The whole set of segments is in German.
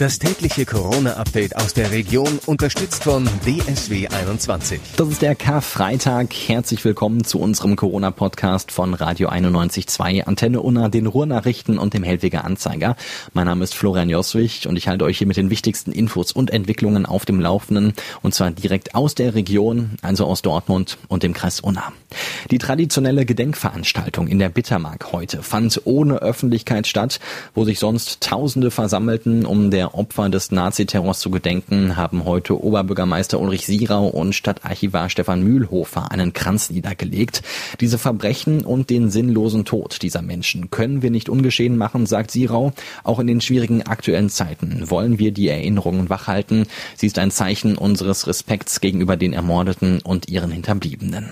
Das tägliche Corona-Update aus der Region, unterstützt von DSW 21. Das ist der Karfreitag. Herzlich willkommen zu unserem Corona-Podcast von Radio 91.2, Antenne Unna, den Ruhrnachrichten und dem Hellweger Anzeiger. Mein Name ist Florian Joswig und ich halte euch hier mit den wichtigsten Infos und Entwicklungen auf dem Laufenden und zwar direkt aus der Region, also aus Dortmund und dem Kreis Unna. Die traditionelle Gedenkveranstaltung in der Bittermark heute fand ohne Öffentlichkeit statt, wo sich sonst Tausende versammelten, um der Opfer des Naziterrors zu gedenken, haben heute Oberbürgermeister Ulrich Sierau und Stadtarchivar Stefan Mühlhofer einen Kranz niedergelegt. Diese Verbrechen und den sinnlosen Tod dieser Menschen können wir nicht ungeschehen machen, sagt Sierau. Auch in den schwierigen aktuellen Zeiten wollen wir die Erinnerungen wachhalten. Sie ist ein Zeichen unseres Respekts gegenüber den Ermordeten und ihren Hinterbliebenen.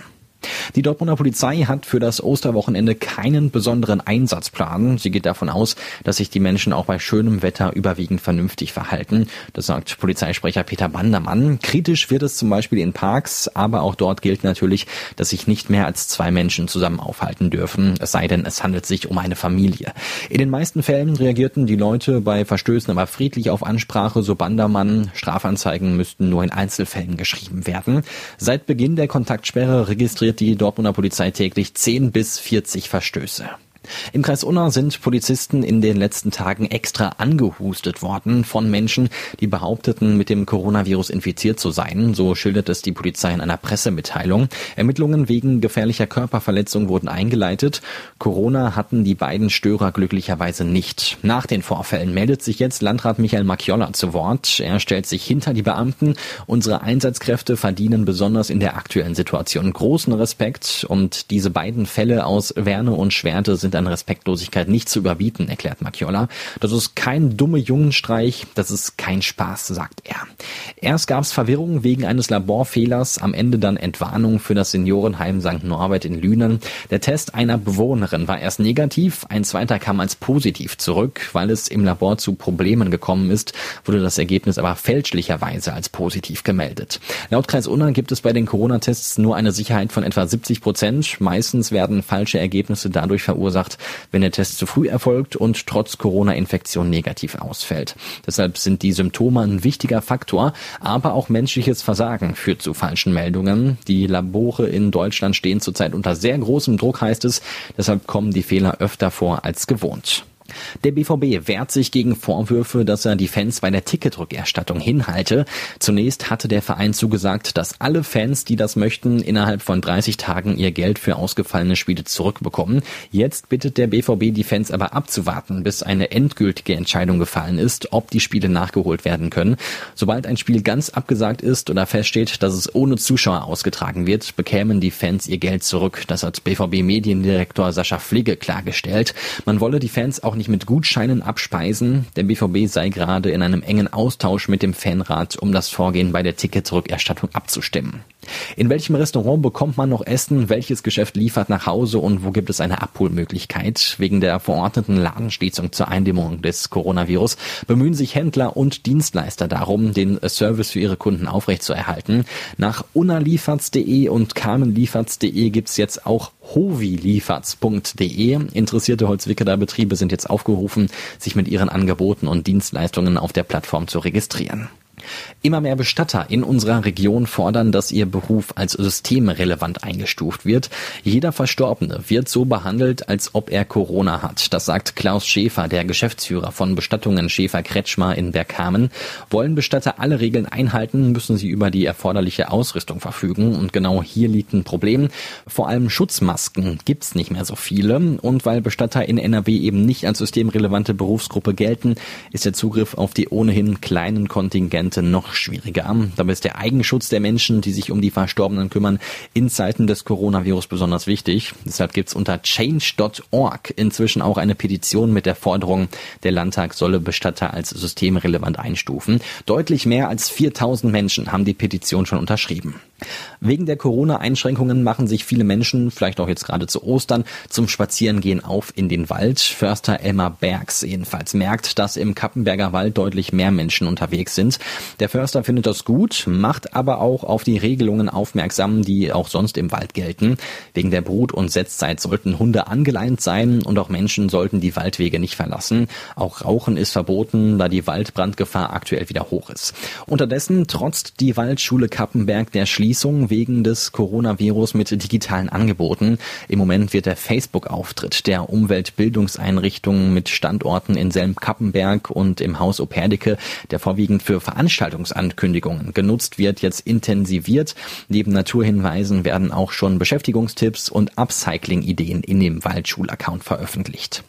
Die Dortmunder Polizei hat für das Osterwochenende keinen besonderen Einsatzplan. Sie geht davon aus, dass sich die Menschen auch bei schönem Wetter überwiegend vernünftig verhalten. Das sagt Polizeisprecher Peter Bandermann. Kritisch wird es zum Beispiel in Parks, aber auch dort gilt natürlich, dass sich nicht mehr als zwei Menschen zusammen aufhalten dürfen, es sei denn, es handelt sich um eine Familie. In den meisten Fällen reagierten die Leute bei Verstößen aber friedlich auf Ansprache, so Bandermann. Strafanzeigen müssten nur in Einzelfällen geschrieben werden. Seit Beginn der Kontaktsperre registriert die Dortmunder Polizei täglich 10 bis 40 Verstöße. Im Kreis Unna sind Polizisten in den letzten Tagen extra angehustet worden von Menschen, die behaupteten, mit dem Coronavirus infiziert zu sein. So schildert es die Polizei in einer Pressemitteilung. Ermittlungen wegen gefährlicher Körperverletzung wurden eingeleitet. Corona hatten die beiden Störer glücklicherweise nicht. Nach den Vorfällen meldet sich jetzt Landrat Michael Macchiolla zu Wort. Er stellt sich hinter die Beamten. Unsere Einsatzkräfte verdienen besonders in der aktuellen Situation großen Respekt und diese beiden Fälle aus Werne und Schwerte sind an Respektlosigkeit nicht zu überbieten, erklärt Macchiola. Das ist kein dumme Jungenstreich, das ist kein Spaß, sagt er. Erst gab es Verwirrung wegen eines Laborfehlers, am Ende dann Entwarnung für das Seniorenheim St. Norbert in Lünen. Der Test einer Bewohnerin war erst negativ, ein zweiter kam als positiv zurück. Weil es im Labor zu Problemen gekommen ist, wurde das Ergebnis aber fälschlicherweise als positiv gemeldet. Laut Kreis Unna gibt es bei den Corona-Tests nur eine Sicherheit von etwa 70 Prozent. Meistens werden falsche Ergebnisse dadurch verursacht, gemacht, wenn der Test zu früh erfolgt und trotz Corona-Infektion negativ ausfällt. Deshalb sind die Symptome ein wichtiger Faktor, aber auch menschliches Versagen führt zu falschen Meldungen. Die Labore in Deutschland stehen zurzeit unter sehr großem Druck, heißt es. Deshalb kommen die Fehler öfter vor als gewohnt. Der BVB wehrt sich gegen Vorwürfe, dass er die Fans bei der Ticketrückerstattung hinhalte. Zunächst hatte der Verein zugesagt, dass alle Fans, die das möchten, innerhalb von 30 Tagen ihr Geld für ausgefallene Spiele zurückbekommen. Jetzt bittet der BVB die Fans aber abzuwarten, bis eine endgültige Entscheidung gefallen ist, ob die Spiele nachgeholt werden können. Sobald ein Spiel ganz abgesagt ist oder feststeht, dass es ohne Zuschauer ausgetragen wird, bekämen die Fans ihr Geld zurück. Das hat BVB-Mediendirektor Sascha Fligge klargestellt. Man wolle die Fans auch nicht mit Gutscheinen abspeisen. Der BVB sei gerade in einem engen Austausch mit dem Fanrat, um das Vorgehen bei der Ticketrückerstattung abzustimmen. In welchem Restaurant bekommt man noch Essen? Welches Geschäft liefert nach Hause und wo gibt es eine Abholmöglichkeit? Wegen der verordneten Ladenschließung zur Eindämmung des Coronavirus bemühen sich Händler und Dienstleister darum, den Service für ihre Kunden aufrechtzuerhalten. Nach unalieferts.de und carmenlieferts.de gibt's jetzt auch hovilieferts.de. Interessierte Holzwickeler Betriebe sind jetzt aufgerufen, sich mit ihren Angeboten und Dienstleistungen auf der Plattform zu registrieren. Immer mehr Bestatter in unserer Region fordern, dass ihr Beruf als systemrelevant eingestuft wird. Jeder Verstorbene wird so behandelt, als ob er Corona hat. Das sagt Klaus Schäfer, der Geschäftsführer von Bestattungen Schäfer Kretschmer in Bergkamen. Wollen Bestatter alle Regeln einhalten, müssen sie über die erforderliche Ausrüstung verfügen. Und genau hier liegt ein Problem. Vor allem Schutzmasken gibt's nicht mehr so viele. Und weil Bestatter in NRW eben nicht als systemrelevante Berufsgruppe gelten, ist der Zugriff auf die ohnehin kleinen Kontingente Seite noch schwieriger. Dabei ist der Eigenschutz der Menschen, die sich um die Verstorbenen kümmern, in Zeiten des Coronavirus besonders wichtig. Deshalb gibt's unter change.org inzwischen auch eine Petition mit der Forderung, der Landtag solle Bestatter als systemrelevant einstufen. Deutlich mehr als 4000 Menschen haben die Petition schon unterschrieben. Wegen der Corona-Einschränkungen machen sich viele Menschen, vielleicht auch jetzt gerade zu Ostern, zum Spazierengehen auf in den Wald. Förster Elmar Bergs jedenfalls merkt, dass im Kappenberger Wald deutlich mehr Menschen unterwegs sind. Der Förster findet das gut, macht aber auch auf die Regelungen aufmerksam, die auch sonst im Wald gelten. Wegen der Brut- und Setzzeit sollten Hunde angeleint sein und auch Menschen sollten die Waldwege nicht verlassen. Auch Rauchen ist verboten, da die Waldbrandgefahr aktuell wieder hoch ist. Unterdessen trotzt die Waldschule Kappenberg der Schließung wegen des Coronavirus mit digitalen Angeboten. Im Moment wird der Facebook-Auftritt der Umweltbildungseinrichtungen mit Standorten in Selm-Kappenberg und im Haus Operdicke, der vorwiegend für Veranstaltungsankündigungen genutzt wird, jetzt intensiviert. Neben Naturhinweisen werden auch schon Beschäftigungstipps und Upcycling-Ideen in dem Waldschul-Account veröffentlicht.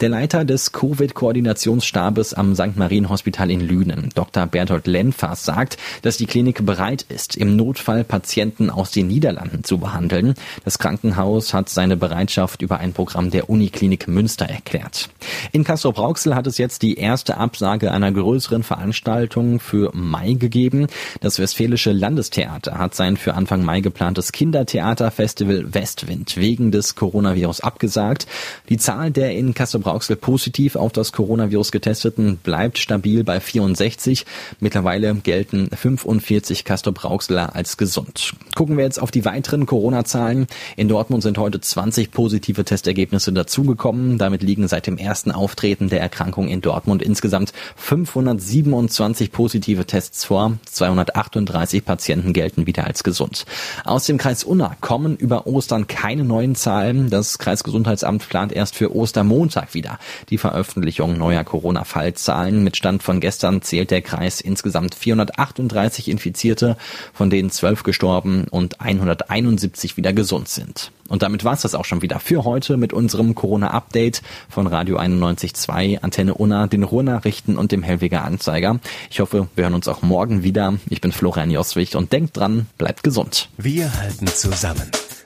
Der Leiter des Covid-Koordinationsstabes am St. Marien-Hospital in Lünen, Dr. Bertolt Lenfas, sagt, dass die Klinik bereit ist, im Notfall Patienten aus den Niederlanden zu behandeln. Das Krankenhaus hat seine Bereitschaft über ein Programm der Uniklinik Münster erklärt. In Castrop-Rauxel hat es jetzt die erste Absage einer größeren Veranstaltung für Mai gegeben. Das Westfälische Landestheater hat sein für Anfang Mai geplantes Kindertheaterfestival Westwind wegen des Coronavirus abgesagt. Die Zahl der in Kassel-Brauxel positiv auf das Coronavirus getesteten bleibt stabil bei 64. Mittlerweile gelten 45 Castrop-Rauxler als gesund. Gucken wir jetzt auf die weiteren Corona-Zahlen. In Dortmund sind heute 20 positive Testergebnisse dazugekommen. Damit liegen seit dem ersten Auftreten der Erkrankung in Dortmund insgesamt 527 positive Tests vor. 238 Patienten gelten wieder als gesund. Aus dem Kreis Unna kommen über Ostern keine neuen Zahlen. Das Kreisgesundheitsamt plant erst für Ostermontag Montag wieder die Veröffentlichung neuer Corona-Fallzahlen. Mit Stand von gestern zählt der Kreis insgesamt 438 Infizierte, von denen 12 gestorben und 171 wieder gesund sind. Und damit war es das auch schon wieder für heute mit unserem Corona-Update von Radio 91.2, Antenne Unna, den Ruhrnachrichten und dem Hellweger Anzeiger. Ich hoffe, wir hören uns auch morgen wieder. Ich bin Florian Joswig und denkt dran, bleibt gesund. Wir halten zusammen.